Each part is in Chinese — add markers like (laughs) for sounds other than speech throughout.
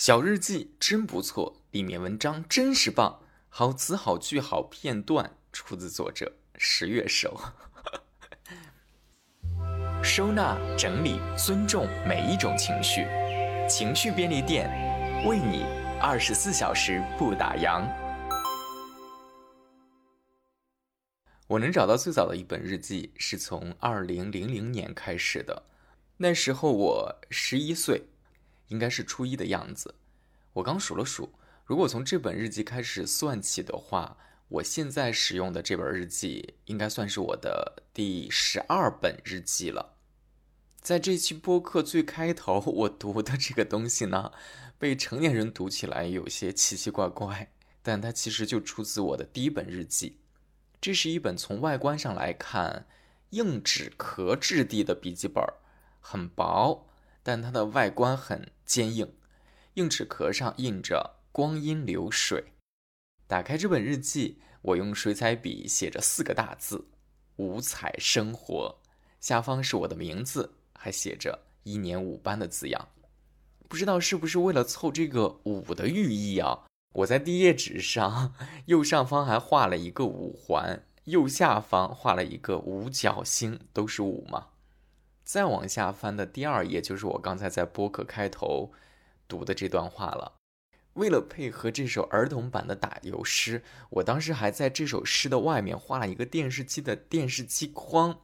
小日记真不错，里面文章真是棒，好词好句好片段，出自作者十月手。收纳、整理、尊重每一种情绪，情绪便利店为你二十四小时不打烊。我能找到最早的一本日记，是从二零零零年开始的，那时候我十一岁。应该是初一的样子。我刚数了数，如果从这本日记开始算起的话，我现在使用的这本日记应该算是我的第十二本日记了。在这期播客最开头，我读的这个东西呢，被成年人读起来有些奇奇怪怪，但它其实就出自我的第一本日记。这是一本从外观上来看硬纸壳质地的笔记本，很薄。但它的外观很坚硬，硬纸壳上印着“光阴流水”。打开这本日记，我用水彩笔写着四个大字：“五彩生活”。下方是我的名字，还写着“一年五班”的字样。不知道是不是为了凑这个“五”的寓意啊？我在第一页纸上右上方还画了一个五环，右下方画了一个五角星，都是五嘛。再往下翻的第二页，就是我刚才在播客开头读的这段话了。为了配合这首儿童版的打油诗，我当时还在这首诗的外面画了一个电视机的电视机框，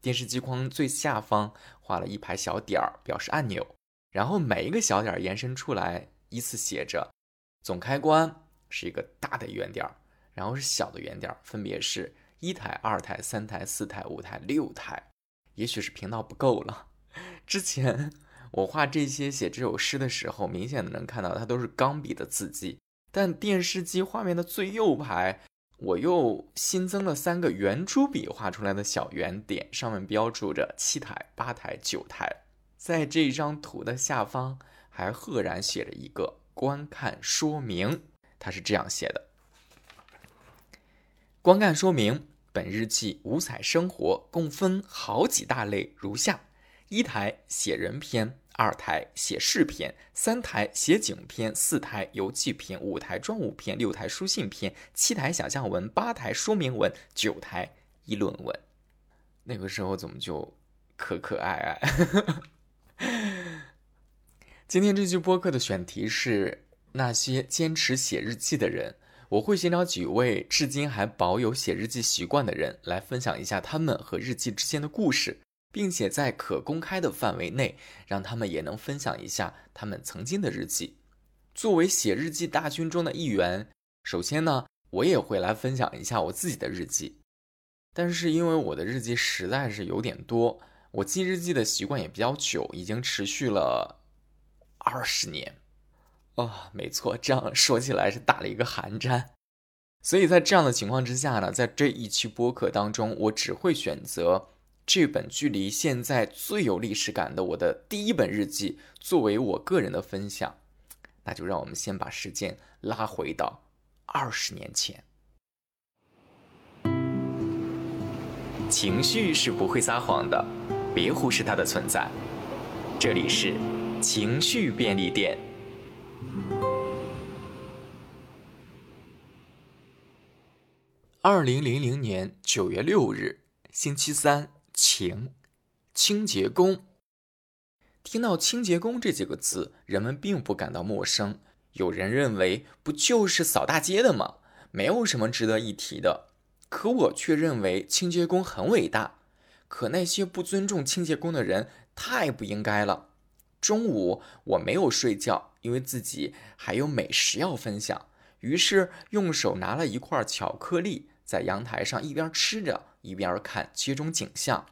电视机框最下方画了一排小点儿，表示按钮。然后每一个小点儿延伸出来，依次写着：总开关是一个大的圆点儿，然后是小的圆点儿，分别是一台、二台、三台、四台、五台、六台。也许是频道不够了。之前我画这些写这首诗的时候，明显的能看到它都是钢笔的字迹。但电视机画面的最右排，我又新增了三个圆珠笔画出来的小圆点，上面标注着七台、八台、九台。在这张图的下方还赫然写着一个观看说明，它是这样写的：观看说明。本日记五彩生活共分好几大类，如下：一台写人篇，二台写事篇，三台写景篇，四台游记篇，五台状物篇，六台书信篇，七台想象文，八台说明文，九台议论文。那个时候怎么就可可爱爱？(laughs) 今天这期播客的选题是那些坚持写日记的人。我会寻找几位至今还保有写日记习惯的人，来分享一下他们和日记之间的故事，并且在可公开的范围内，让他们也能分享一下他们曾经的日记。作为写日记大军中的一员，首先呢，我也会来分享一下我自己的日记。但是因为我的日记实在是有点多，我记日记的习惯也比较久，已经持续了二十年。啊，没错，这样说起来是打了一个寒战。所以在这样的情况之下呢，在这一期播客当中，我只会选择这本距离现在最有历史感的我的第一本日记作为我个人的分享。那就让我们先把时间拉回到二十年前。情绪是不会撒谎的，别忽视它的存在。这里是情绪便利店。二零零零年九月六日，星期三，晴。清洁工。听到“清洁工”这几个字，人们并不感到陌生。有人认为，不就是扫大街的吗？没有什么值得一提的。可我却认为，清洁工很伟大。可那些不尊重清洁工的人，太不应该了。中午我没有睡觉，因为自己还有美食要分享。于是用手拿了一块巧克力，在阳台上一边吃着一边看街中景象。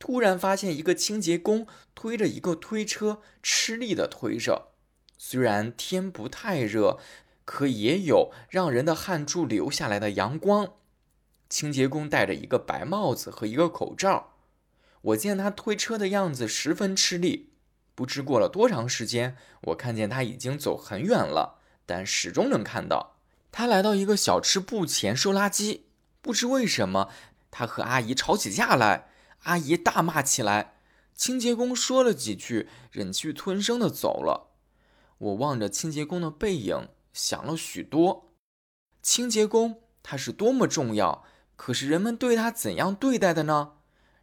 突然发现一个清洁工推着一个推车，吃力地推着。虽然天不太热，可也有让人的汗珠流下来的阳光。清洁工戴着一个白帽子和一个口罩。我见他推车的样子十分吃力。不知过了多长时间，我看见他已经走很远了，但始终能看到。他来到一个小吃部前收垃圾，不知为什么，他和阿姨吵起架来，阿姨大骂起来。清洁工说了几句，忍气吞声的走了。我望着清洁工的背影，想了许多。清洁工他是多么重要，可是人们对他怎样对待的呢？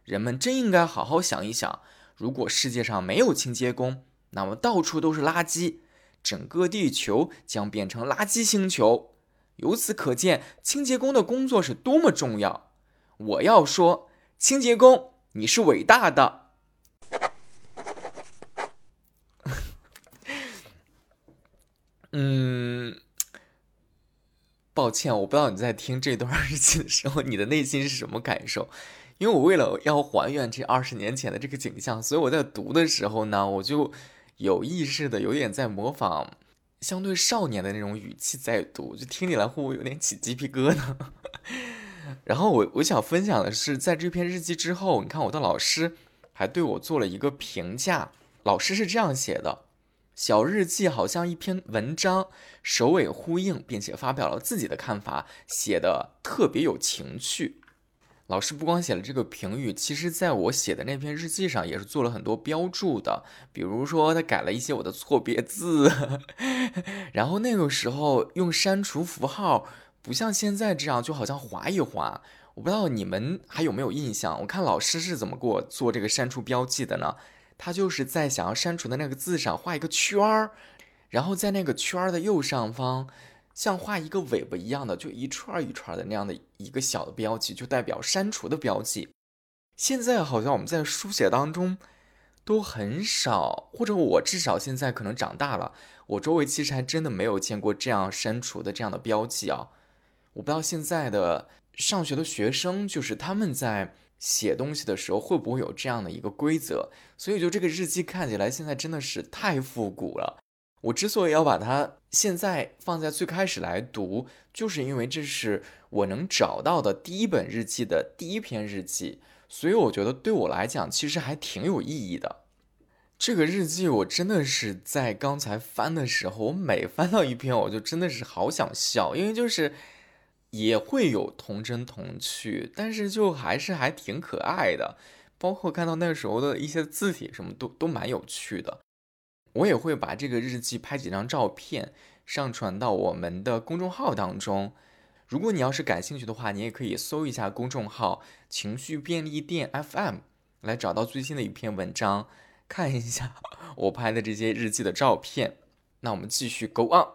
人们真应该好好想一想。如果世界上没有清洁工，那么到处都是垃圾，整个地球将变成垃圾星球。由此可见，清洁工的工作是多么重要。我要说，清洁工，你是伟大的。(laughs) 嗯，抱歉，我不知道你在听这段日记的时候，你的内心是什么感受。因为我为了要还原这二十年前的这个景象，所以我在读的时候呢，我就有意识的有点在模仿相对少年的那种语气在读，就听起来会不会有点起鸡皮疙瘩？(laughs) 然后我我想分享的是，在这篇日记之后，你看我的老师还对我做了一个评价，老师是这样写的。小日记好像一篇文章，首尾呼应，并且发表了自己的看法，写的特别有情趣。老师不光写了这个评语，其实在我写的那篇日记上也是做了很多标注的。比如说，他改了一些我的错别字，(laughs) 然后那个时候用删除符号，不像现在这样，就好像划一划。我不知道你们还有没有印象？我看老师是怎么给我做这个删除标记的呢？他就是在想要删除的那个字上画一个圈儿，然后在那个圈儿的右上方，像画一个尾巴一样的，就一串一串的那样的一个小的标记，就代表删除的标记。现在好像我们在书写当中都很少，或者我至少现在可能长大了，我周围其实还真的没有见过这样删除的这样的标记啊。我不知道现在的上学的学生，就是他们在。写东西的时候会不会有这样的一个规则？所以就这个日记看起来现在真的是太复古了。我之所以要把它现在放在最开始来读，就是因为这是我能找到的第一本日记的第一篇日记，所以我觉得对我来讲其实还挺有意义的。这个日记我真的是在刚才翻的时候，我每翻到一篇我就真的是好想笑，因为就是。也会有童真童趣，但是就还是还挺可爱的，包括看到那时候的一些字体什么都都蛮有趣的。我也会把这个日记拍几张照片上传到我们的公众号当中。如果你要是感兴趣的话，你也可以搜一下公众号“情绪便利店 FM” 来找到最新的一篇文章，看一下 (laughs) 我拍的这些日记的照片。那我们继续 go on。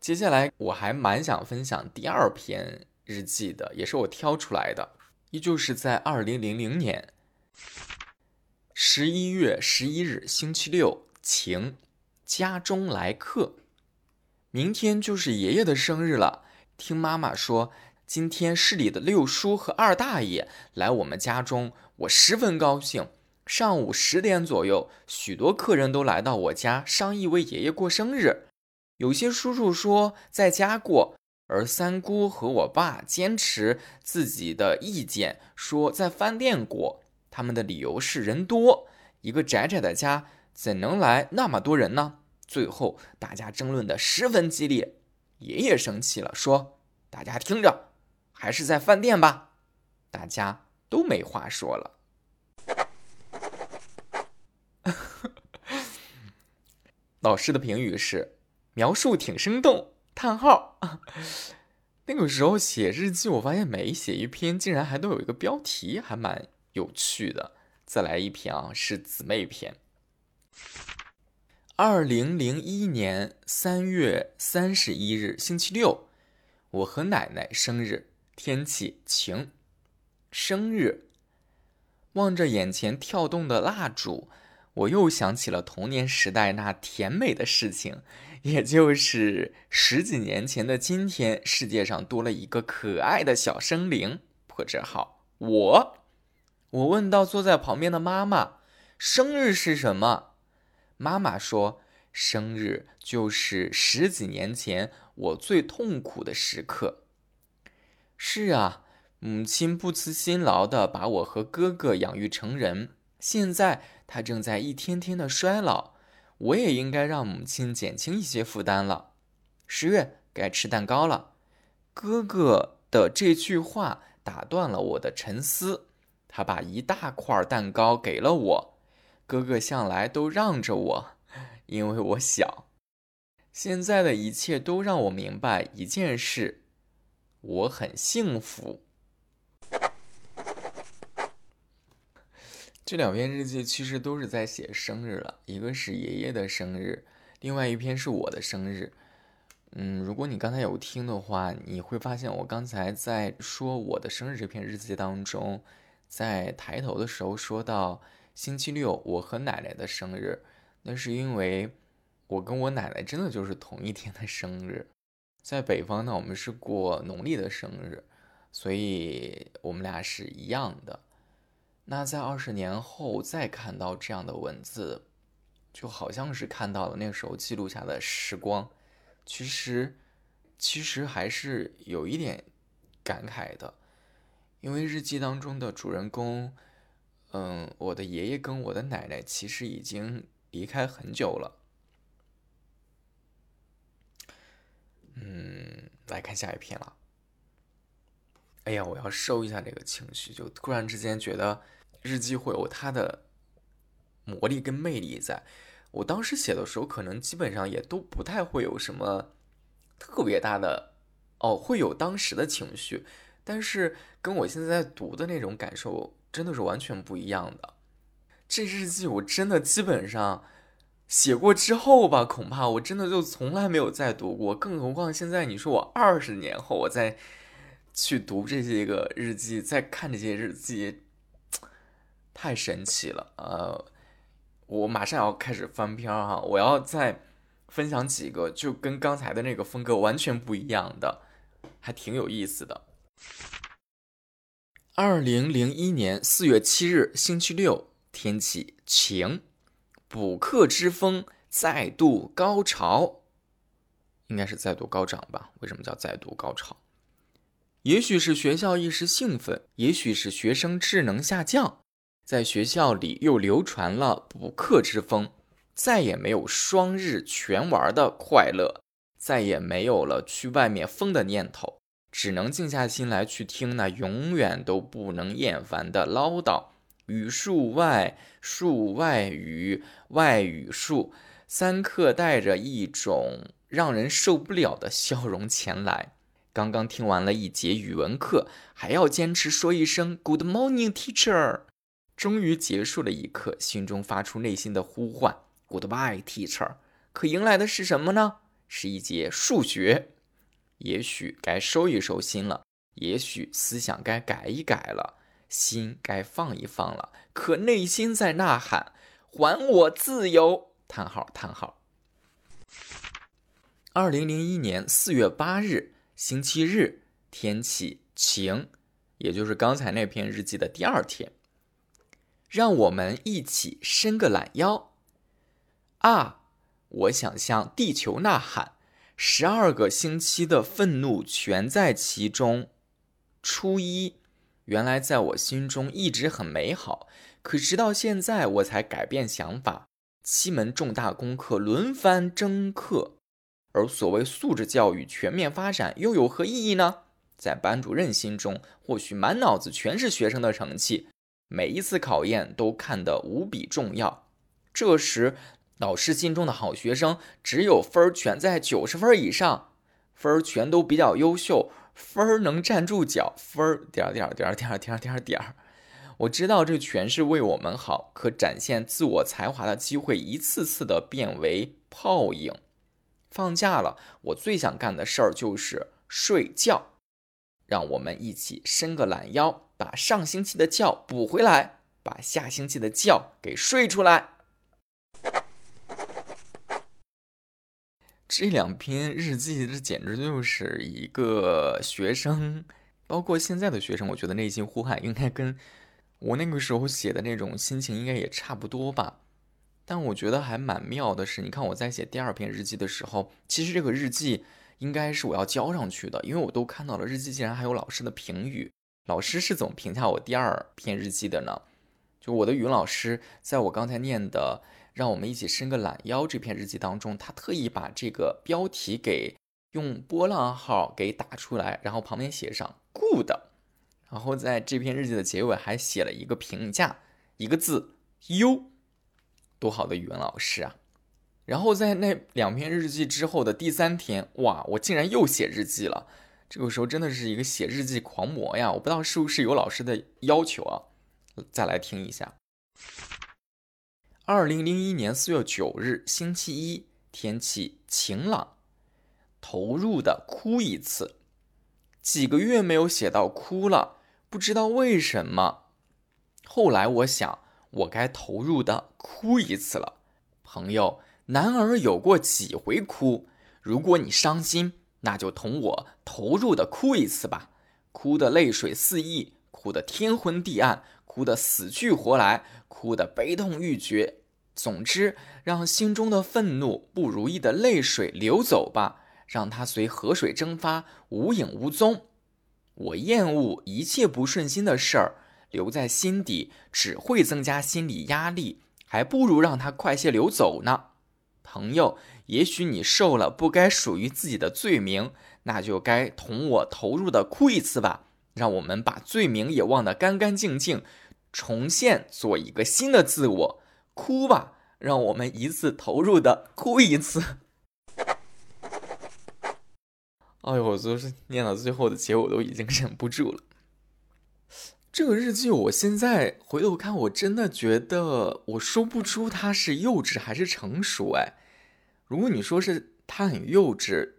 接下来我还蛮想分享第二篇日记的，也是我挑出来的，依旧是在二零零零年十一月十一日星期六，晴，家中来客，明天就是爷爷的生日了。听妈妈说，今天市里的六叔和二大爷来我们家中，我十分高兴。上午十点左右，许多客人都来到我家，商议为爷爷过生日。有些叔叔说在家过，而三姑和我爸坚持自己的意见，说在饭店过。他们的理由是人多，一个窄窄的家怎能来那么多人呢？最后大家争论的十分激烈，爷爷生气了，说：“大家听着，还是在饭店吧。”大家都没话说了。(laughs) 老师的评语是。描述挺生动，叹号。(laughs) 那个时候写日记，我发现每写一篇竟然还都有一个标题，还蛮有趣的。再来一篇啊，是姊妹篇。二零零一年三月三十一日，星期六，我和奶奶生日，天气晴。生日，望着眼前跳动的蜡烛。我又想起了童年时代那甜美的事情，也就是十几年前的今天，世界上多了一个可爱的小生灵。破折号，我，我问到坐在旁边的妈妈：“生日是什么？”妈妈说：“生日就是十几年前我最痛苦的时刻。”是啊，母亲不辞辛劳地把我和哥哥养育成人，现在。他正在一天天的衰老，我也应该让母亲减轻一些负担了。十月该吃蛋糕了。哥哥的这句话打断了我的沉思。他把一大块蛋糕给了我。哥哥向来都让着我，因为我小。现在的一切都让我明白一件事：我很幸福。这两篇日记其实都是在写生日了，一个是爷爷的生日，另外一篇是我的生日。嗯，如果你刚才有听的话，你会发现我刚才在说我的生日这篇日记当中，在抬头的时候说到星期六我和奶奶的生日，那是因为我跟我奶奶真的就是同一天的生日。在北方呢，我们是过农历的生日，所以我们俩是一样的。那在二十年后再看到这样的文字，就好像是看到了那时候记录下的时光。其实，其实还是有一点感慨的，因为日记当中的主人公，嗯，我的爷爷跟我的奶奶其实已经离开很久了。嗯，来看下一篇了。哎呀，我要收一下这个情绪，就突然之间觉得日记会有它的魔力跟魅力在。我当时写的时候，可能基本上也都不太会有什么特别大的哦，会有当时的情绪，但是跟我现在读的那种感受真的是完全不一样的。这日记我真的基本上写过之后吧，恐怕我真的就从来没有再读过，更何况现在你说我二十年后我再去读这些个日记，再看这些日记，太神奇了，呃。我马上要开始翻篇哈，我要再分享几个就跟刚才的那个风格完全不一样的，还挺有意思的。二零零一年四月七日星期六，天气晴，补课之风再度高潮，应该是再度高涨吧？为什么叫再度高潮？也许是学校一时兴奋，也许是学生智能下降。在学校里又流传了补课之风，再也没有双日全玩的快乐，再也没有了去外面疯的念头，只能静下心来去听那永远都不能厌烦的唠叨。语数外，数外语，外语数，三课带着一种让人受不了的笑容前来。刚刚听完了一节语文课，还要坚持说一声 “Good morning, teacher”。终于结束了一课，心中发出内心的呼唤：“Goodbye, teacher。”可迎来的是什么呢？是一节数学。也许该收一收心了，也许思想该改一改了，心该放一放了。可内心在呐喊：“还我自由！”叹号叹号。二零零一年四月八日，星期日，天气晴，也就是刚才那篇日记的第二天。让我们一起伸个懒腰，啊！我想向地球呐喊，十二个星期的愤怒全在其中。初一，原来在我心中一直很美好，可直到现在我才改变想法。七门重大功课轮番征课，而所谓素质教育全面发展又有何意义呢？在班主任心中，或许满脑子全是学生的成绩。每一次考验都看得无比重要，这时老师心中的好学生只有分儿全在九十分以上，分儿全都比较优秀，分儿能站住脚，分儿点点点点点点点。我知道这全是为我们好，可展现自我才华的机会一次次的变为泡影。放假了，我最想干的事儿就是睡觉。让我们一起伸个懒腰。把上星期的觉补回来，把下星期的觉给睡出来。这两篇日记，这简直就是一个学生，包括现在的学生，我觉得内心呼喊应该跟我那个时候写的那种心情应该也差不多吧。但我觉得还蛮妙的是，你看我在写第二篇日记的时候，其实这个日记应该是我要交上去的，因为我都看到了日记竟然还有老师的评语。老师是怎么评价我第二篇日记的呢？就我的语文老师，在我刚才念的“让我们一起伸个懒腰”这篇日记当中，他特意把这个标题给用波浪号给打出来，然后旁边写上 “good”，然后在这篇日记的结尾还写了一个评价，一个字“优”，多好的语文老师啊！然后在那两篇日记之后的第三天，哇，我竟然又写日记了。这个时候真的是一个写日记狂魔呀！我不知道是不是有老师的要求啊？再来听一下。二零零一年四月九日，星期一，天气晴朗。投入的哭一次，几个月没有写到哭了，不知道为什么。后来我想，我该投入的哭一次了。朋友，男儿有过几回哭？如果你伤心。那就同我投入的哭一次吧，哭得泪水四溢，哭得天昏地暗，哭得死去活来，哭得悲痛欲绝。总之，让心中的愤怒、不如意的泪水流走吧，让它随河水蒸发，无影无踪。我厌恶一切不顺心的事儿，留在心底只会增加心理压力，还不如让它快些流走呢。朋友，也许你受了不该属于自己的罪名，那就该同我投入的哭一次吧。让我们把罪名也忘得干干净净，重现做一个新的自我。哭吧，让我们一次投入的哭一次。(laughs) 哎呦，我就是念到最后的结，我都已经忍不住了。这个日记，我现在回头看，我真的觉得我说不出它是幼稚还是成熟。哎。如果你说是他很幼稚，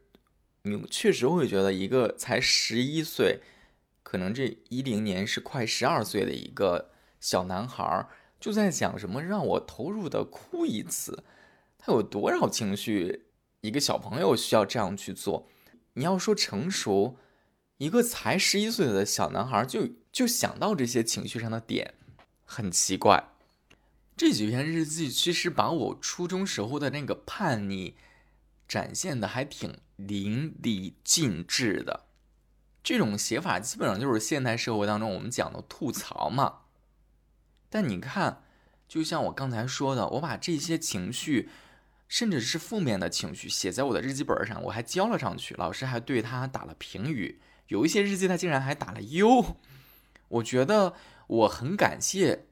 你确实会觉得一个才十一岁，可能这一零年是快十二岁的一个小男孩儿，就在讲什么让我投入的哭一次，他有多少情绪？一个小朋友需要这样去做。你要说成熟，一个才十一岁的小男孩就就想到这些情绪上的点，很奇怪。这几篇日记其实把我初中时候的那个叛逆展现的还挺淋漓尽致的。这种写法基本上就是现代社会当中我们讲的吐槽嘛。但你看，就像我刚才说的，我把这些情绪，甚至是负面的情绪写在我的日记本上，我还交了上去，老师还对他打了评语。有一些日记他竟然还打了优，我觉得我很感谢。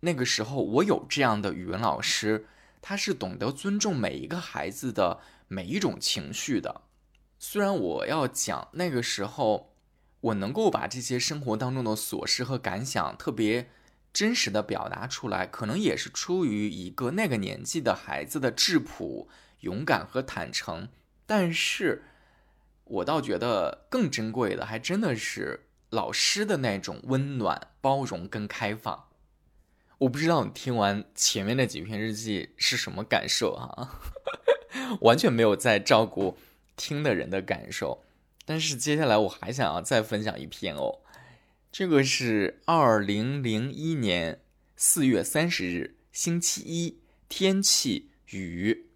那个时候，我有这样的语文老师，他是懂得尊重每一个孩子的每一种情绪的。虽然我要讲那个时候，我能够把这些生活当中的琐事和感想特别真实的表达出来，可能也是出于一个那个年纪的孩子的质朴、勇敢和坦诚。但是，我倒觉得更珍贵的，还真的是老师的那种温暖、包容跟开放。我不知道你听完前面那几篇日记是什么感受啊？(laughs) 完全没有在照顾听的人的感受。但是接下来我还想要再分享一篇哦，这个是二零零一年四月三十日星期一，天气雨。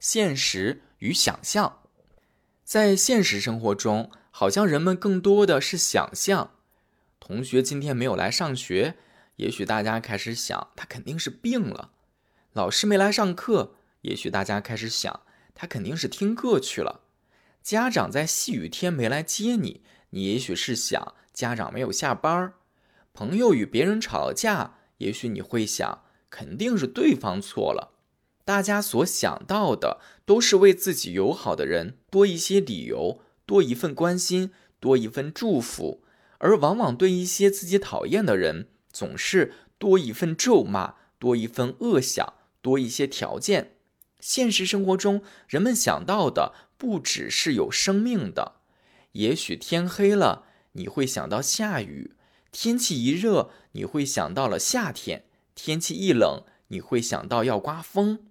现实与想象，在现实生活中，好像人们更多的是想象。同学今天没有来上学。也许大家开始想，他肯定是病了；老师没来上课，也许大家开始想，他肯定是听课去了；家长在细雨天没来接你，你也许是想家长没有下班；朋友与别人吵架，也许你会想，肯定是对方错了。大家所想到的，都是为自己友好的人多一些理由，多一份关心，多一份祝福，而往往对一些自己讨厌的人。总是多一份咒骂，多一份恶想，多一些条件。现实生活中，人们想到的不只是有生命的。也许天黑了，你会想到下雨；天气一热，你会想到了夏天；天气一冷，你会想到要刮风。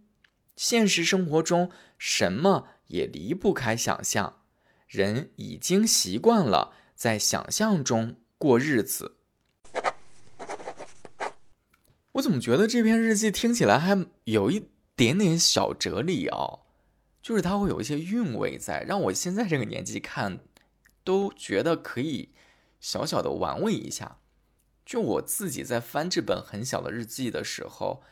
现实生活中，什么也离不开想象。人已经习惯了在想象中过日子。我怎么觉得这篇日记听起来还有一点点小哲理哦？就是它会有一些韵味在，让我现在这个年纪看，都觉得可以小小的玩味一下。就我自己在翻这本很小的日记的时候，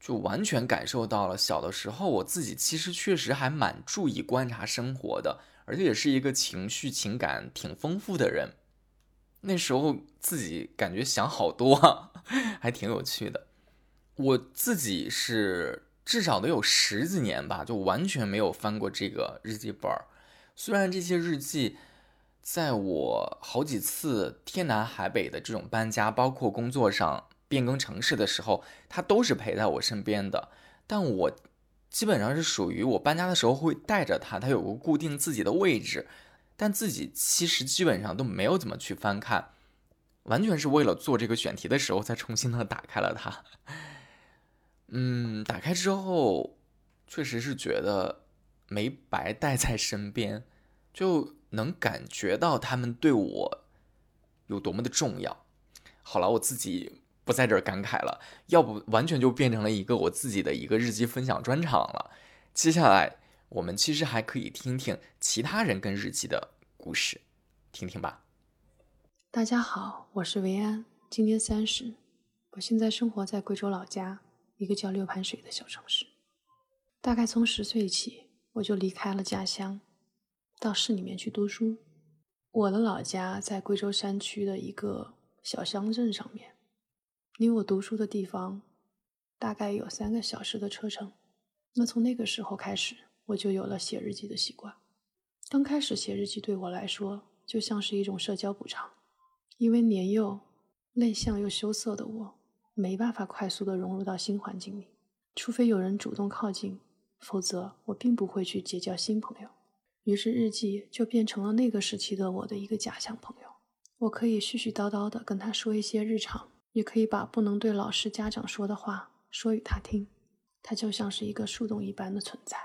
就完全感受到了小的时候我自己其实确实还蛮注意观察生活的，而且也是一个情绪情感挺丰富的人。那时候自己感觉想好多，(laughs) 还挺有趣的。我自己是至少得有十几年吧，就完全没有翻过这个日记本。虽然这些日记，在我好几次天南海北的这种搬家，包括工作上变更城市的时候，它都是陪在我身边的。但我基本上是属于我搬家的时候会带着它，它有个固定自己的位置，但自己其实基本上都没有怎么去翻看，完全是为了做这个选题的时候才重新的打开了它。嗯，打开之后，确实是觉得没白带在身边，就能感觉到他们对我有多么的重要。好了，我自己不在这儿感慨了，要不完全就变成了一个我自己的一个日记分享专场了。接下来，我们其实还可以听听其他人跟日记的故事，听听吧。大家好，我是维安，今年三十，我现在生活在贵州老家。一个叫六盘水的小城市，大概从十岁起，我就离开了家乡，到市里面去读书。我的老家在贵州山区的一个小乡镇上面，离我读书的地方大概有三个小时的车程。那从那个时候开始，我就有了写日记的习惯。刚开始写日记对我来说，就像是一种社交补偿，因为年幼、内向又羞涩的我。没办法快速的融入到新环境里，除非有人主动靠近，否则我并不会去结交新朋友。于是日记就变成了那个时期的我的一个假想朋友。我可以絮絮叨叨的跟他说一些日常，也可以把不能对老师、家长说的话说与他听。他就像是一个树洞一般的存在，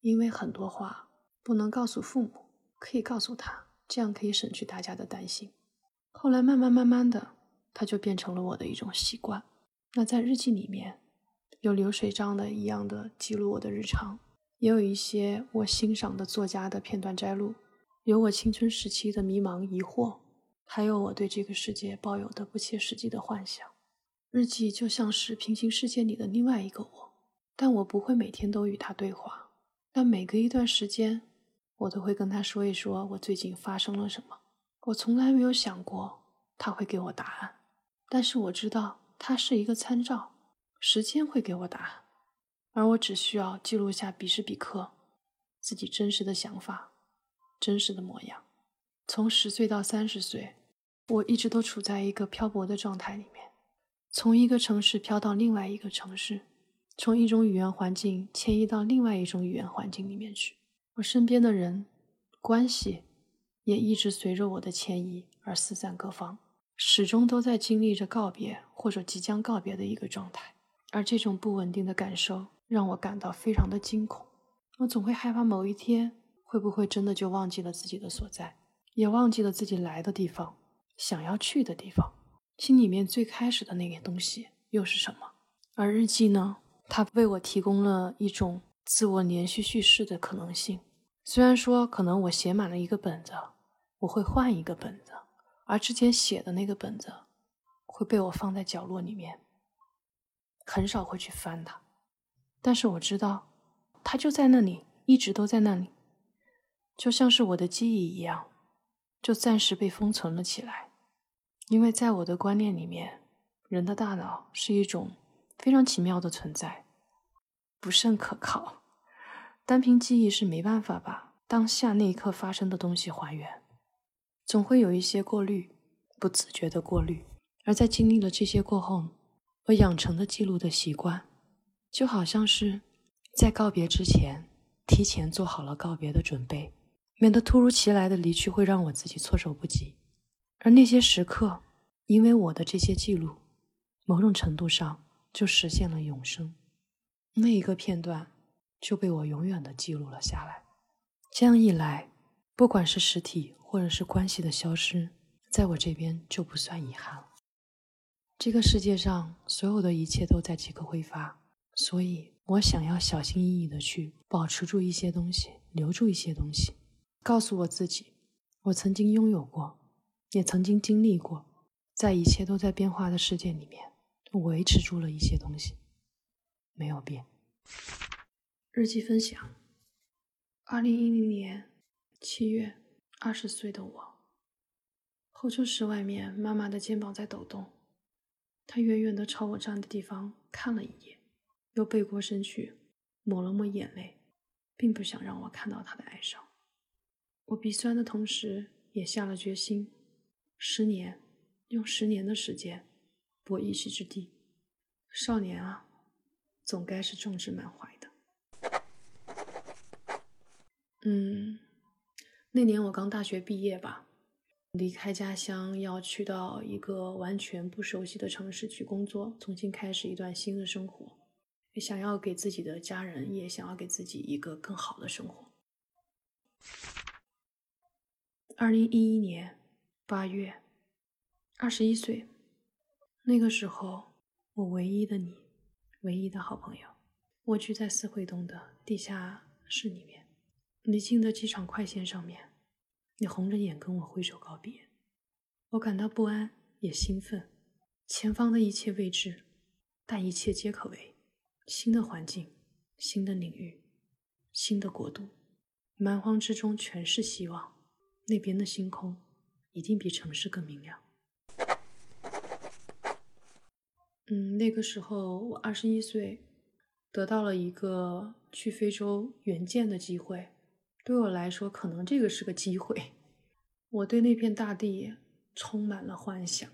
因为很多话不能告诉父母，可以告诉他，这样可以省去大家的担心。后来慢慢慢慢的。它就变成了我的一种习惯。那在日记里面，有流水账的一样的记录我的日常，也有一些我欣赏的作家的片段摘录，有我青春时期的迷茫疑惑，还有我对这个世界抱有的不切实际的幻想。日记就像是平行世界里的另外一个我，但我不会每天都与他对话，但每隔一段时间，我都会跟他说一说我最近发生了什么。我从来没有想过他会给我答案。但是我知道他是一个参照，时间会给我答案，而我只需要记录下彼时彼刻自己真实的想法、真实的模样。从十岁到三十岁，我一直都处在一个漂泊的状态里面，从一个城市飘到另外一个城市，从一种语言环境迁移到另外一种语言环境里面去。我身边的人、关系也一直随着我的迁移而四散各方。始终都在经历着告别或者即将告别的一个状态，而这种不稳定的感受让我感到非常的惊恐。我总会害怕某一天会不会真的就忘记了自己的所在，也忘记了自己来的地方，想要去的地方，心里面最开始的那个东西又是什么？而日记呢？它为我提供了一种自我连续叙事的可能性。虽然说可能我写满了一个本子，我会换一个本子。而之前写的那个本子会被我放在角落里面，很少会去翻它。但是我知道，它就在那里，一直都在那里，就像是我的记忆一样，就暂时被封存了起来。因为在我的观念里面，人的大脑是一种非常奇妙的存在，不甚可靠。单凭记忆是没办法把当下那一刻发生的东西还原。总会有一些过滤，不自觉的过滤。而在经历了这些过后，我养成的记录的习惯，就好像是在告别之前，提前做好了告别的准备，免得突如其来的离去会让我自己措手不及。而那些时刻，因为我的这些记录，某种程度上就实现了永生。那一个片段就被我永远的记录了下来。这样一来，不管是实体。或者是关系的消失，在我这边就不算遗憾了。这个世界上所有的一切都在即刻挥发，所以我想要小心翼翼的去保持住一些东西，留住一些东西，告诉我自己，我曾经拥有过，也曾经经历过，在一切都在变化的世界里面，维持住了一些东西，没有变。日记分享：二零一零年七月。二十岁的我，候车室外面，妈妈的肩膀在抖动。她远远的朝我站的地方看了一眼，又背过身去，抹了抹眼泪，并不想让我看到他的哀伤。我鼻酸的同时，也下了决心：十年，用十年的时间博一席之地。少年啊，总该是壮志满怀的。嗯，那年我刚大学毕业吧，离开家乡，要去到一个完全不熟悉的城市去工作，重新开始一段新的生活，想要给自己的家人，也想要给自己一个更好的生活。二零一一年八月，二十一岁，那个时候，我唯一的你，唯一的好朋友，蜗居在四惠东的地下室里面。离京的机场快线上面，你红着眼跟我挥手告别，我感到不安也兴奋。前方的一切未知，但一切皆可为。新的环境，新的领域，新的国度，蛮荒之中全是希望。那边的星空一定比城市更明亮。嗯，那个时候我二十一岁，得到了一个去非洲援建的机会。对我来说，可能这个是个机会。我对那片大地充满了幻想。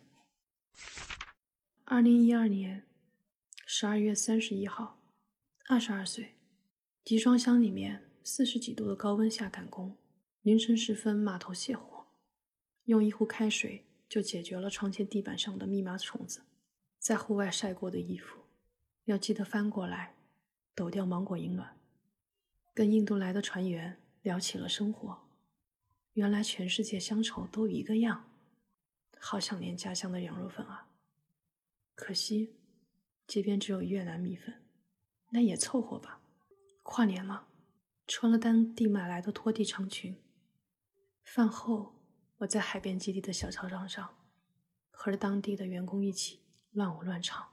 二零一二年十二月三十一号，二十二岁，集装箱里面四十几度的高温下赶工，凌晨时分码头泄火，用一壶开水就解决了窗前地板上的密码虫子。在户外晒过的衣服，要记得翻过来，抖掉芒果蝇卵。跟印度来的船员。聊起了生活，原来全世界乡愁都一个样，好想念家乡的羊肉粉啊！可惜，街边只有越南米粉，那也凑合吧。跨年了，穿了当地买来的拖地长裙。饭后，我在海边基地的小操场上，和着当地的员工一起乱舞乱唱，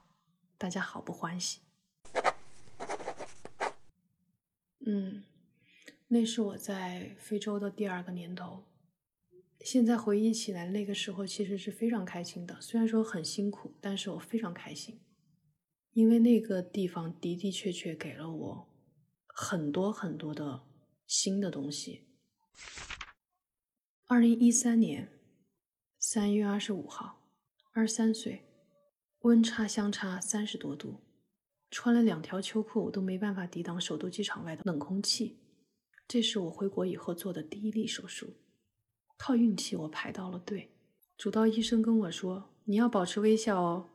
大家好不欢喜。嗯。那是我在非洲的第二个年头，现在回忆起来，那个时候其实是非常开心的。虽然说很辛苦，但是我非常开心，因为那个地方的的确确给了我很多很多的新的东西。二零一三年三月二十五号，二十三岁，温差相差三十多度，穿了两条秋裤，我都没办法抵挡首都机场外的冷空气。这是我回国以后做的第一例手术，靠运气我排到了队。主刀医生跟我说：“你要保持微笑哦，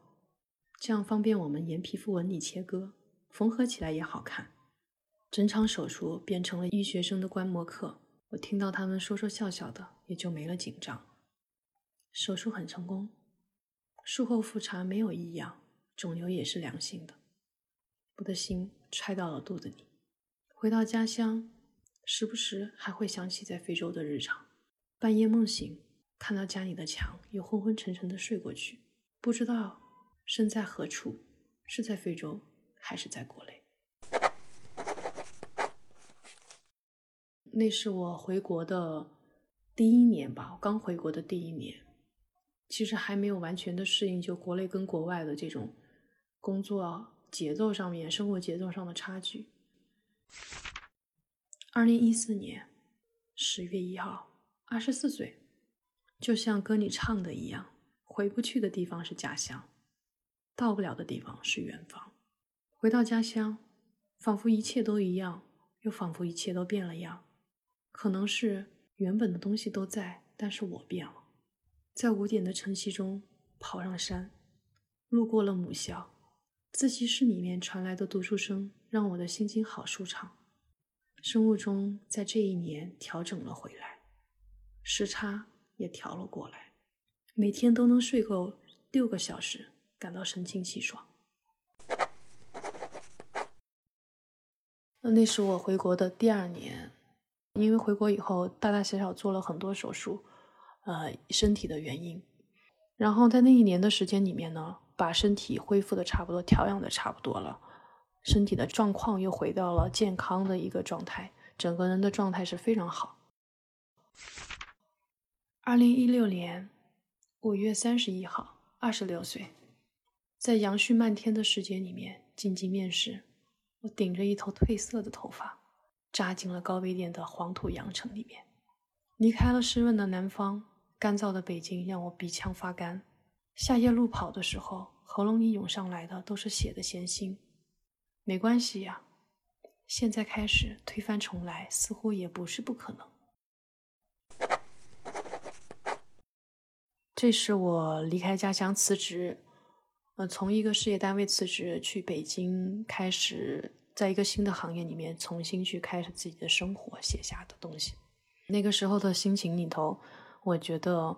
这样方便我们沿皮肤纹理切割，缝合起来也好看。”整场手术变成了医学生的观摩课，我听到他们说说笑笑的，也就没了紧张。手术很成功，术后复查没有异样，肿瘤也是良性的。我的心揣到了肚子里，回到家乡。时不时还会想起在非洲的日常，半夜梦醒，看到家里的墙，又昏昏沉沉的睡过去，不知道身在何处，是在非洲还是在国内。那是我回国的第一年吧，刚回国的第一年，其实还没有完全的适应，就国内跟国外的这种工作节奏上面、生活节奏上的差距。二零一四年十月一号，二十四岁，就像歌里唱的一样，回不去的地方是家乡，到不了的地方是远方。回到家乡，仿佛一切都一样，又仿佛一切都变了样。可能是原本的东西都在，但是我变了。在五点的晨曦中跑上山，路过了母校，自习室里面传来的读书声让我的心情好舒畅。生物钟在这一年调整了回来，时差也调了过来，每天都能睡够六个小时，感到神清气爽。那是我回国的第二年，因为回国以后大大小小做了很多手术，呃，身体的原因，然后在那一年的时间里面呢，把身体恢复的差不多，调养的差不多了。身体的状况又回到了健康的一个状态，整个人的状态是非常好。二零一六年五月三十一号，二十六岁，在杨絮漫天的世界里面紧急面试，我顶着一头褪色的头发，扎进了高碑店的黄土羊城里面。离开了湿润的南方，干燥的北京让我鼻腔发干。下夜路跑的时候，喉咙里涌上来的都是血的咸腥。没关系呀，现在开始推翻重来，似乎也不是不可能。这是我离开家乡辞职，呃，从一个事业单位辞职去北京，开始在一个新的行业里面重新去开始自己的生活写下的东西。那个时候的心情里头，我觉得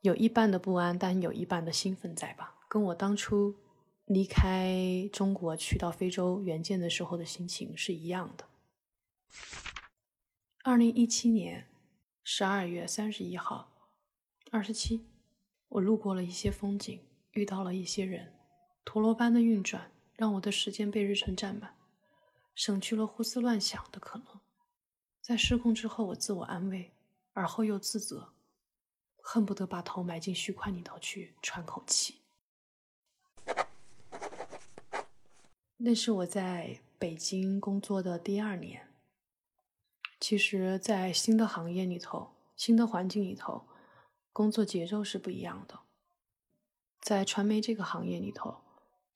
有一半的不安，但有一半的兴奋在吧？跟我当初离开中国去到非洲援建的时候的心情是一样的。二零一七年十二月三十一号，二十七。我路过了一些风景，遇到了一些人，陀螺般的运转让我的时间被日程占满，省去了胡思乱想的可能。在失控之后，我自我安慰，而后又自责，恨不得把头埋进虚块里头去喘口气。那是我在北京工作的第二年。其实，在新的行业里头，新的环境里头。工作节奏是不一样的，在传媒这个行业里头，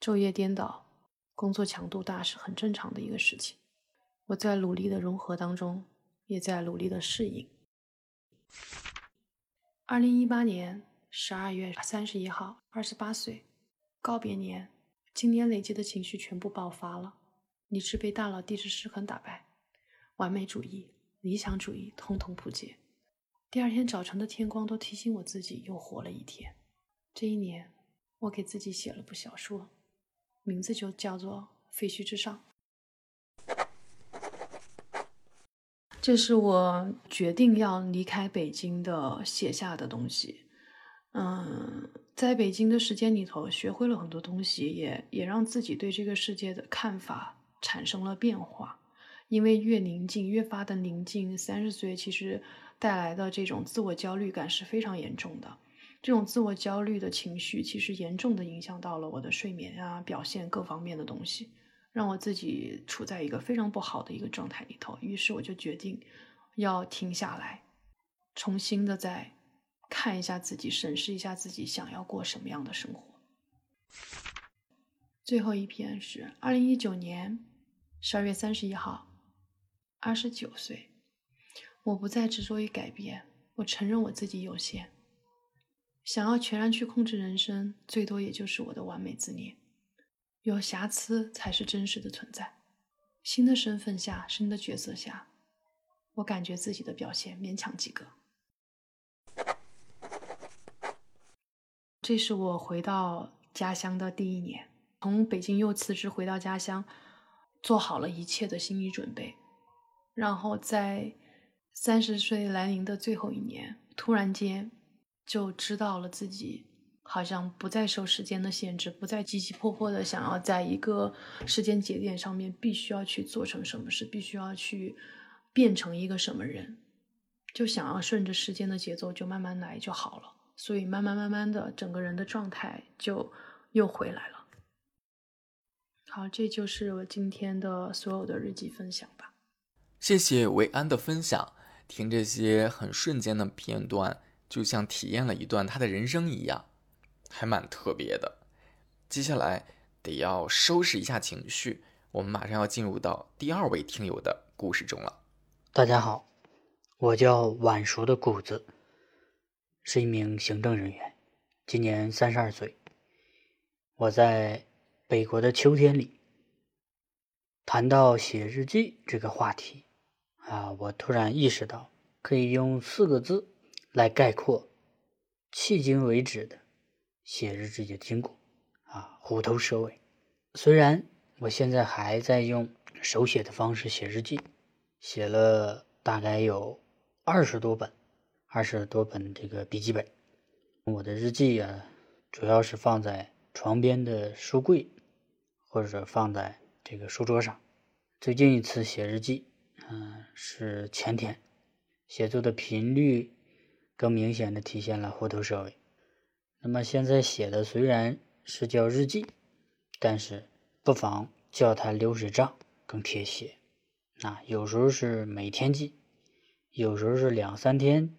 昼夜颠倒，工作强度大是很正常的一个事情。我在努力的融合当中，也在努力的适应。二零一八年十二月三十一号，二十八岁，告别年，今年累积的情绪全部爆发了，理智被大脑地质失衡打败，完美主义、理想主义通通扑街。第二天早晨的天光都提醒我自己又活了一天。这一年，我给自己写了部小说，名字就叫做《废墟之上》。这是我决定要离开北京的写下的东西。嗯，在北京的时间里头，学会了很多东西，也也让自己对这个世界的看法产生了变化。因为越宁静，越发的宁静。三十岁其实。带来的这种自我焦虑感是非常严重的，这种自我焦虑的情绪其实严重的影响到了我的睡眠啊、表现各方面的东西，让我自己处在一个非常不好的一个状态里头。于是我就决定要停下来，重新的再看一下自己，审视一下自己想要过什么样的生活。最后一篇是二零一九年十二月三十一号，二十九岁。我不再执着于改变，我承认我自己有限。想要全然去控制人生，最多也就是我的完美自恋。有瑕疵才是真实的存在。新的身份下，新的角色下，我感觉自己的表现勉强及格。这是我回到家乡的第一年，从北京又辞职回到家乡，做好了一切的心理准备，然后在。三十岁来临的最后一年，突然间就知道了自己好像不再受时间的限制，不再急急迫迫的想要在一个时间节点上面必须要去做成什么事，必须要去变成一个什么人，就想要顺着时间的节奏就慢慢来就好了。所以慢慢慢慢的，整个人的状态就又回来了。好，这就是我今天的所有的日记分享吧。谢谢维安的分享。听这些很瞬间的片段，就像体验了一段他的人生一样，还蛮特别的。接下来得要收拾一下情绪，我们马上要进入到第二位听友的故事中了。大家好，我叫晚熟的谷子，是一名行政人员，今年三十二岁。我在北国的秋天里，谈到写日记这个话题。啊！我突然意识到，可以用四个字来概括迄今为止的写日记的经过。啊，虎头蛇尾。虽然我现在还在用手写的方式写日记，写了大概有二十多本，二十多本这个笔记本。我的日记啊，主要是放在床边的书柜，或者放在这个书桌上。最近一次写日记。嗯，是前天，写作的频率更明显的体现了虎头蛇尾。那么现在写的虽然是叫日记，但是不妨叫它流水账更贴切。啊，有时候是每天记，有时候是两三天，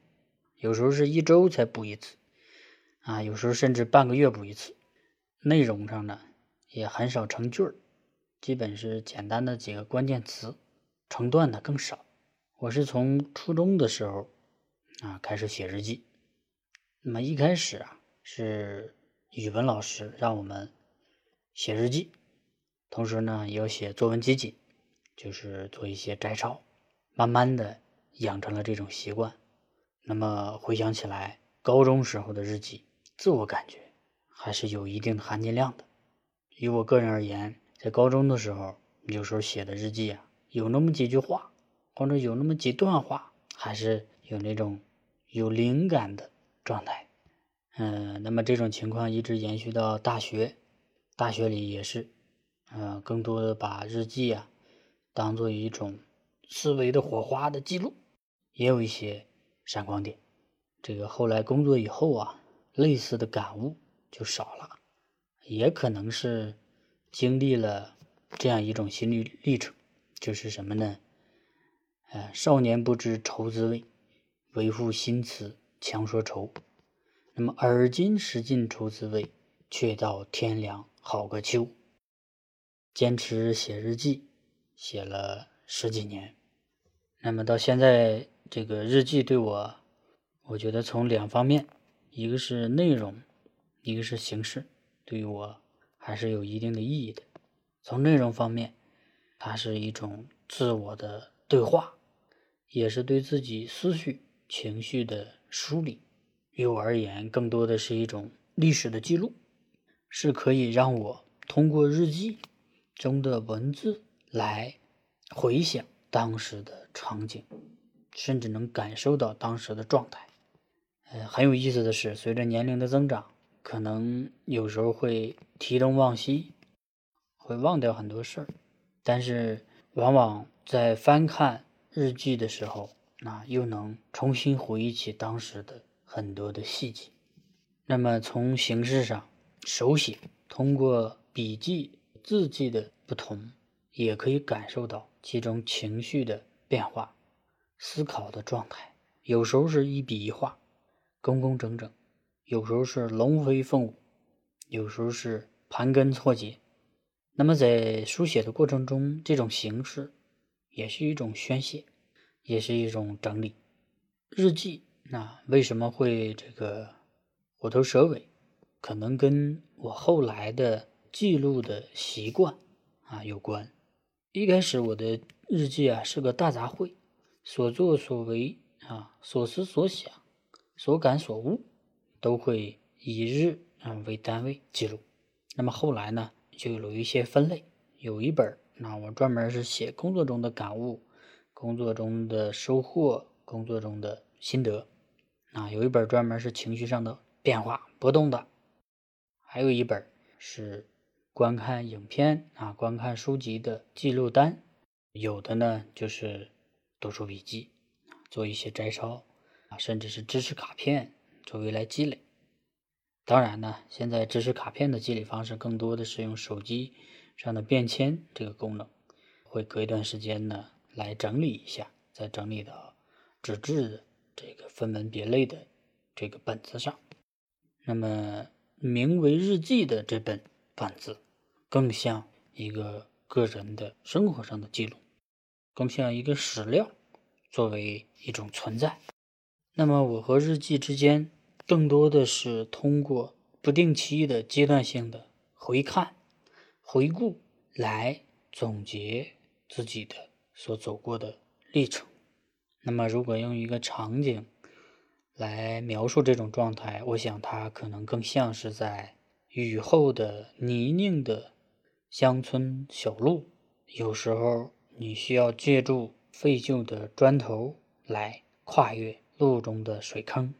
有时候是一周才补一次，啊，有时候甚至半个月补一次。内容上呢，也很少成句儿，基本是简单的几个关键词，成段的更少。我是从初中的时候啊开始写日记，那么一开始啊是语文老师让我们写日记，同时呢也要写作文集锦，就是做一些摘抄，慢慢的养成了这种习惯。那么回想起来，高中时候的日记，自我感觉。还是有一定的含金量的。以我个人而言，在高中的时候，有时候写的日记啊，有那么几句话，或者有那么几段话，还是有那种有灵感的状态。嗯，那么这种情况一直延续到大学，大学里也是，嗯，更多的把日记啊当做一种思维的火花的记录，也有一些闪光点。这个后来工作以后啊，类似的感悟。就少了，也可能是经历了这样一种心理历程，就是什么呢？呃，少年不知愁滋味，为赋新词强说愁。那么，而今识尽愁滋味，却道天凉好个秋。坚持写日记，写了十几年。那么到现在，这个日记对我，我觉得从两方面，一个是内容。一个是形式，对于我还是有一定的意义的。从内容方面，它是一种自我的对话，也是对自己思绪、情绪的梳理。于我而言，更多的是一种历史的记录，是可以让我通过日记中的文字来回想当时的场景，甚至能感受到当时的状态。呃，很有意思的是，随着年龄的增长。可能有时候会提东忘西，会忘掉很多事儿，但是往往在翻看日记的时候，那又能重新回忆起当时的很多的细节。那么从形式上，手写通过笔记字迹的不同，也可以感受到其中情绪的变化、思考的状态。有时候是一笔一画，工工整整。有时候是龙飞凤舞，有时候是盘根错节。那么在书写的过程中，这种形式也是一种宣泄，也是一种整理。日记那为什么会这个虎头蛇尾？可能跟我后来的记录的习惯啊有关。一开始我的日记啊是个大杂烩，所作所为啊，所思所想，所感所悟。都会以日啊为单位记录，那么后来呢，就有了一些分类，有一本那我专门是写工作中的感悟、工作中的收获、工作中的心得，啊，有一本专门是情绪上的变化波动的，还有一本是观看影片啊、观看书籍的记录单，有的呢就是读书笔记，做一些摘抄啊，甚至是知识卡片。作为来积累，当然呢，现在知识卡片的积累方式更多的是用手机上的便签这个功能，会隔一段时间呢来整理一下，再整理到纸质这个分门别类的这个本子上。那么名为日记的这本本子，更像一个个人的生活上的记录，更像一个史料，作为一种存在。那么我和日记之间，更多的是通过不定期的阶段性的回看、回顾来总结自己的所走过的历程。那么，如果用一个场景来描述这种状态，我想它可能更像是在雨后的泥泞的乡村小路，有时候你需要借助废旧的砖头来跨越。路中的水坑，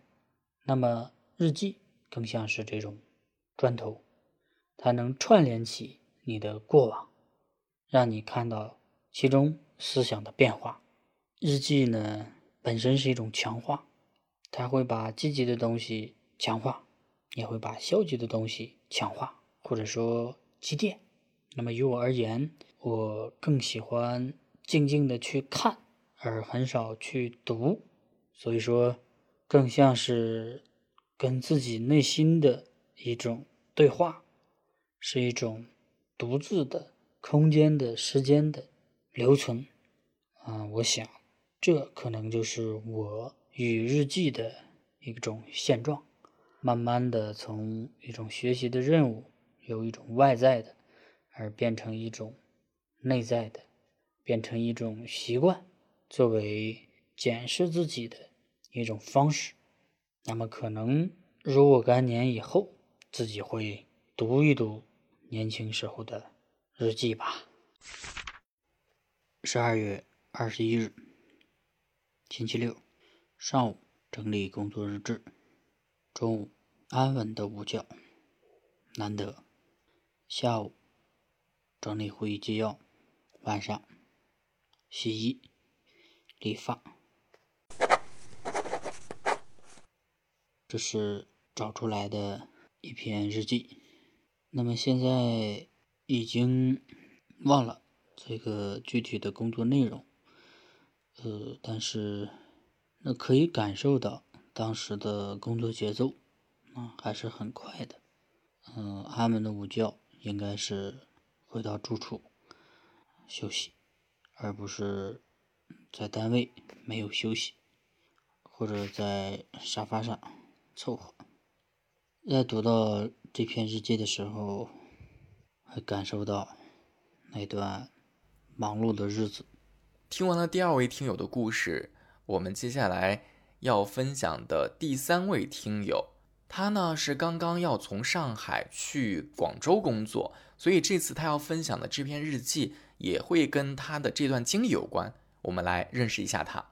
那么日记更像是这种砖头，它能串联起你的过往，让你看到其中思想的变化。日记呢本身是一种强化，它会把积极的东西强化，也会把消极的东西强化，或者说积淀。那么于我而言，我更喜欢静静的去看，而很少去读，所以说更像是跟自己内心的一种对话，是一种独自的空间的时间的留存。啊，我想这可能就是我与日记的一种现状，慢慢的从一种学习的任务，由一种外在的，而变成一种。内在的变成一种习惯，作为检视自己的一种方式。那么，可能若干年以后，自己会读一读年轻时候的日记吧。十二月二十一日，星期六，上午整理工作日志，中午安稳的午觉，难得。下午整理会议纪要。晚上洗衣、理发，这是找出来的一篇日记。那么现在已经忘了这个具体的工作内容，呃，但是那可以感受到当时的工作节奏，啊，还是很快的。嗯，安稳的午觉应该是回到住处。休息，而不是在单位没有休息，或者在沙发上凑合。在读到这篇日记的时候，还感受到那段忙碌的日子。听完了第二位听友的故事，我们接下来要分享的第三位听友，他呢是刚刚要从上海去广州工作，所以这次他要分享的这篇日记。也会跟他的这段经历有关，我们来认识一下他。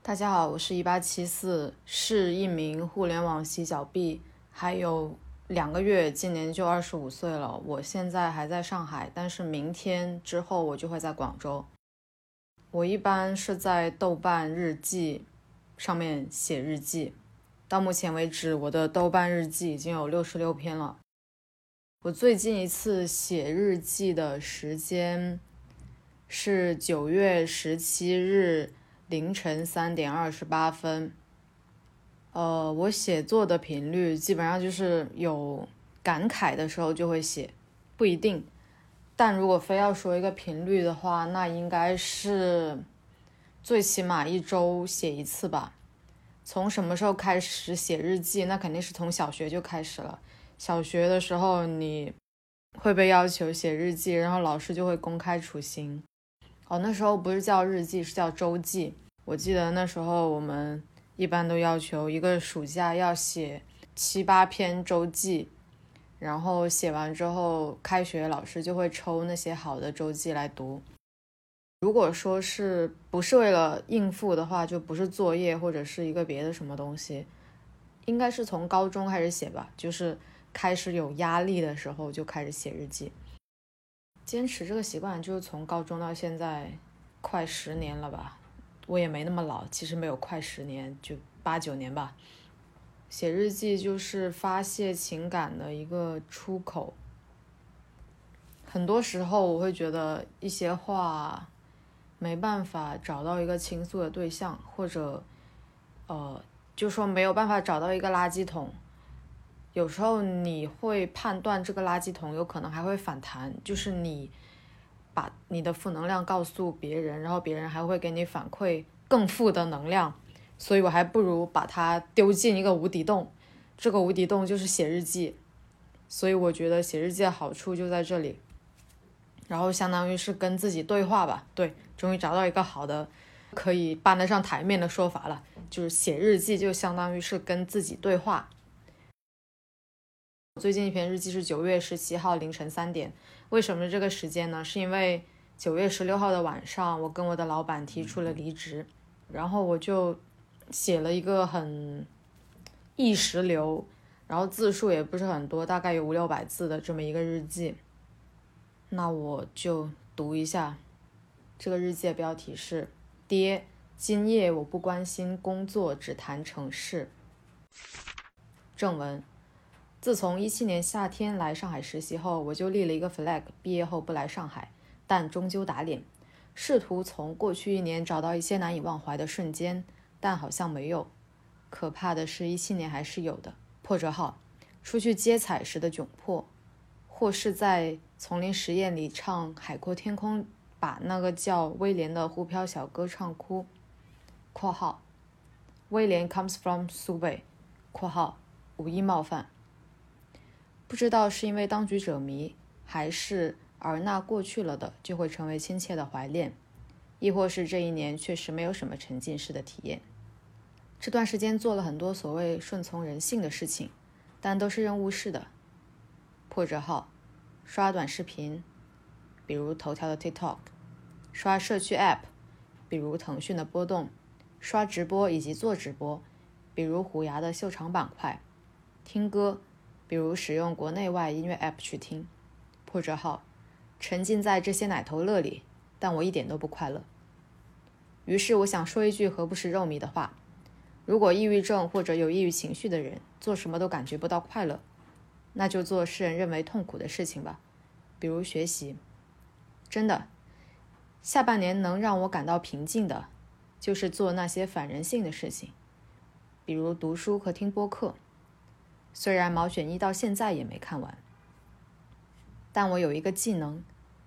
大家好，我是一八七四，是一名互联网洗脚婢，还有两个月，今年就二十五岁了。我现在还在上海，但是明天之后我就会在广州。我一般是在豆瓣日记上面写日记，到目前为止，我的豆瓣日记已经有六十六篇了。我最近一次写日记的时间是九月十七日凌晨三点二十八分。呃，我写作的频率基本上就是有感慨的时候就会写，不一定。但如果非要说一个频率的话，那应该是最起码一周写一次吧。从什么时候开始写日记？那肯定是从小学就开始了。小学的时候，你会被要求写日记，然后老师就会公开处刑。哦，那时候不是叫日记，是叫周记。我记得那时候我们一般都要求一个暑假要写七八篇周记，然后写完之后，开学老师就会抽那些好的周记来读。如果说是不是为了应付的话，就不是作业或者是一个别的什么东西，应该是从高中开始写吧，就是。开始有压力的时候就开始写日记，坚持这个习惯就是从高中到现在快十年了吧。我也没那么老，其实没有快十年，就八九年吧。写日记就是发泄情感的一个出口。很多时候我会觉得一些话没办法找到一个倾诉的对象，或者呃，就说没有办法找到一个垃圾桶。有时候你会判断这个垃圾桶有可能还会反弹，就是你把你的负能量告诉别人，然后别人还会给你反馈更负的能量，所以我还不如把它丢进一个无底洞，这个无底洞就是写日记，所以我觉得写日记的好处就在这里，然后相当于是跟自己对话吧，对，终于找到一个好的可以搬得上台面的说法了，就是写日记就相当于是跟自己对话。最近一篇日记是九月十七号凌晨三点，为什么这个时间呢？是因为九月十六号的晚上，我跟我的老板提出了离职，然后我就写了一个很意识流，然后字数也不是很多，大概有五六百字的这么一个日记。那我就读一下，这个日记的标题是“爹，今夜我不关心工作，只谈城市”。正文。自从一七年夏天来上海实习后，我就立了一个 flag，毕业后不来上海。但终究打脸。试图从过去一年找到一些难以忘怀的瞬间，但好像没有。可怕的是，一七年还是有的。破折号，出去接彩时的窘迫，或是在丛林实验里唱《海阔天空》，把那个叫威廉的沪漂小哥唱哭。括号，威廉 comes from 苏北。括号，无意冒犯。不知道是因为当局者迷，还是。而那过去了的，就会成为亲切的怀念，亦或是这一年确实没有什么沉浸式的体验。这段时间做了很多所谓顺从人性的事情，但都是任务式的。破折号，刷短视频，比如头条的 TikTok；刷社区 App，比如腾讯的波动；刷直播以及做直播，比如虎牙的秀场板块；听歌，比如使用国内外音乐 App 去听。破折号。沉浸在这些奶头乐里，但我一点都不快乐。于是我想说一句何不食肉糜的话：如果抑郁症或者有抑郁情绪的人做什么都感觉不到快乐，那就做世人认为痛苦的事情吧，比如学习。真的，下半年能让我感到平静的，就是做那些反人性的事情，比如读书和听播客。虽然毛选一到现在也没看完，但我有一个技能。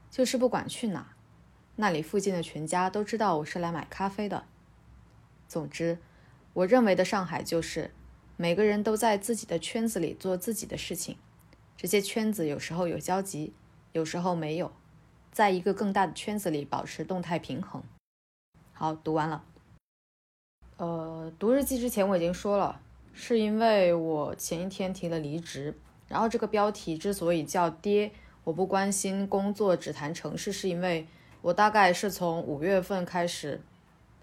就是不管去哪，那里附近的全家都知道我是来买咖啡的。总之，我认为的上海就是每个人都在自己的圈子里做自己的事情，这些圈子有时候有交集，有时候没有，在一个更大的圈子里保持动态平衡。好，读完了。呃，读日记之前我已经说了，是因为我前一天提了离职，然后这个标题之所以叫爹。我不关心工作，只谈城市，是因为我大概是从五月份开始，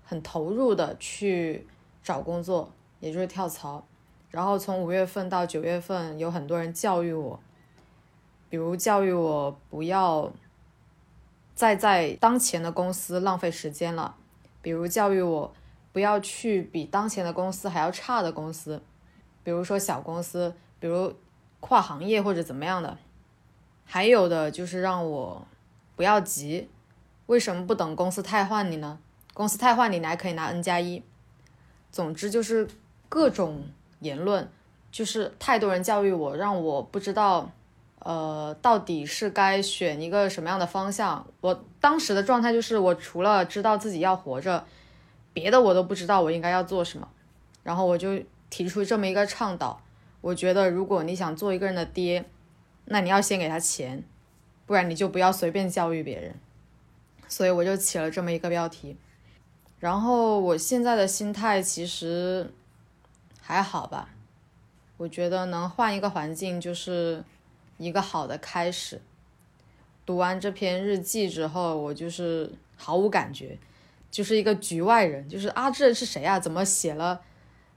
很投入的去找工作，也就是跳槽。然后从五月份到九月份，有很多人教育我，比如教育我不要再在当前的公司浪费时间了，比如教育我不要去比当前的公司还要差的公司，比如说小公司，比如跨行业或者怎么样的。还有的就是让我不要急，为什么不等公司汰换你呢？公司汰换你，你还可以拿 N 加一。总之就是各种言论，就是太多人教育我，让我不知道，呃，到底是该选一个什么样的方向。我当时的状态就是，我除了知道自己要活着，别的我都不知道我应该要做什么。然后我就提出这么一个倡导，我觉得如果你想做一个人的爹。那你要先给他钱，不然你就不要随便教育别人。所以我就起了这么一个标题。然后我现在的心态其实还好吧，我觉得能换一个环境就是一个好的开始。读完这篇日记之后，我就是毫无感觉，就是一个局外人，就是啊，这是谁啊？怎么写了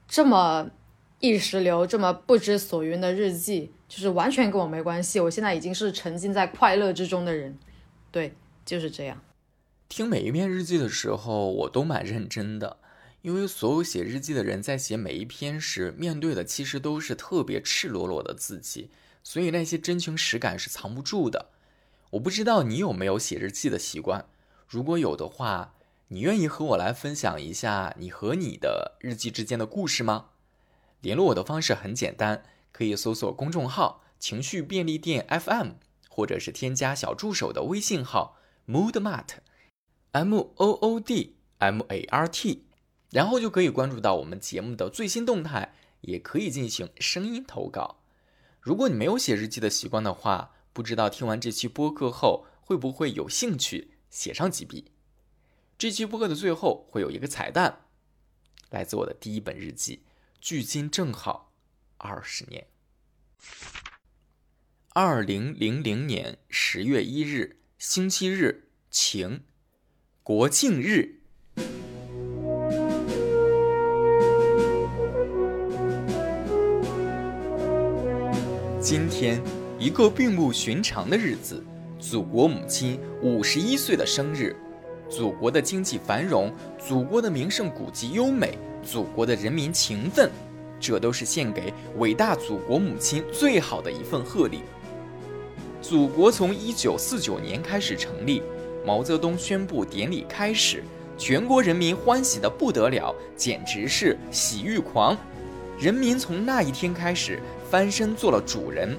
这么意识流、这么不知所云的日记？就是完全跟我没关系，我现在已经是沉浸在快乐之中的人，对，就是这样。听每一篇日记的时候，我都蛮认真的，因为所有写日记的人在写每一篇时，面对的其实都是特别赤裸裸的自己，所以那些真情实感是藏不住的。我不知道你有没有写日记的习惯，如果有的话，你愿意和我来分享一下你和你的日记之间的故事吗？联络我的方式很简单。可以搜索公众号“情绪便利店 FM”，或者是添加小助手的微信号 “moodmart”，M O O D M A R T，然后就可以关注到我们节目的最新动态，也可以进行声音投稿。如果你没有写日记的习惯的话，不知道听完这期播客后会不会有兴趣写上几笔？这期播客的最后会有一个彩蛋，来自我的第一本日记，距今正好。二十年，二零零零年十月一日，星期日，晴，国庆日。今天，一个并不寻常的日子，祖国母亲五十一岁的生日。祖国的经济繁荣，祖国的名胜古迹优美，祖国的人民勤奋。这都是献给伟大祖国母亲最好的一份贺礼。祖国从一九四九年开始成立，毛泽东宣布典礼开始，全国人民欢喜的不得了，简直是喜欲狂。人民从那一天开始翻身做了主人，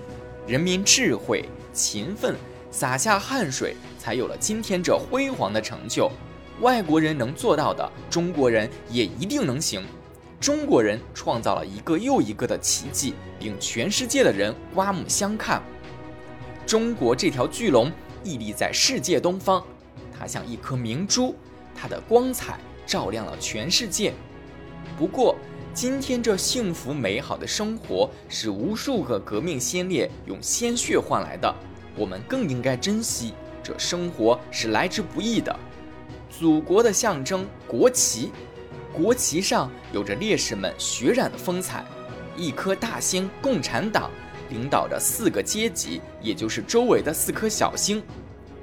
人民智慧、勤奋，洒下汗水，才有了今天这辉煌的成就。外国人能做到的，中国人也一定能行。中国人创造了一个又一个的奇迹，令全世界的人刮目相看。中国这条巨龙屹立在世界东方，它像一颗明珠，它的光彩照亮了全世界。不过，今天这幸福美好的生活是无数个革命先烈用鲜血换来的，我们更应该珍惜。这生活是来之不易的。祖国的象征——国旗，国旗上有着烈士们血染的风采。一颗大星共产党领导着四个阶级，也就是周围的四颗小星。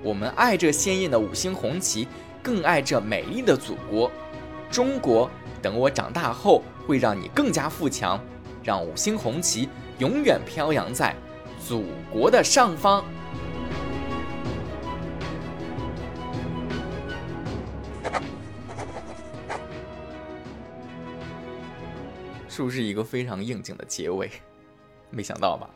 我们爱这鲜艳的五星红旗，更爱这美丽的祖国。中国，等我长大后会让你更加富强，让五星红旗永远飘扬在祖国的上方。是不是一个非常应景的结尾？没想到吧？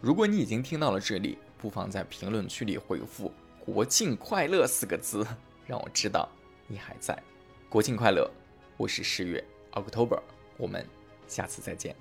如果你已经听到了这里，不妨在评论区里回复“国庆快乐”四个字，让我知道你还在。国庆快乐！我是十月 October，我们下次再见。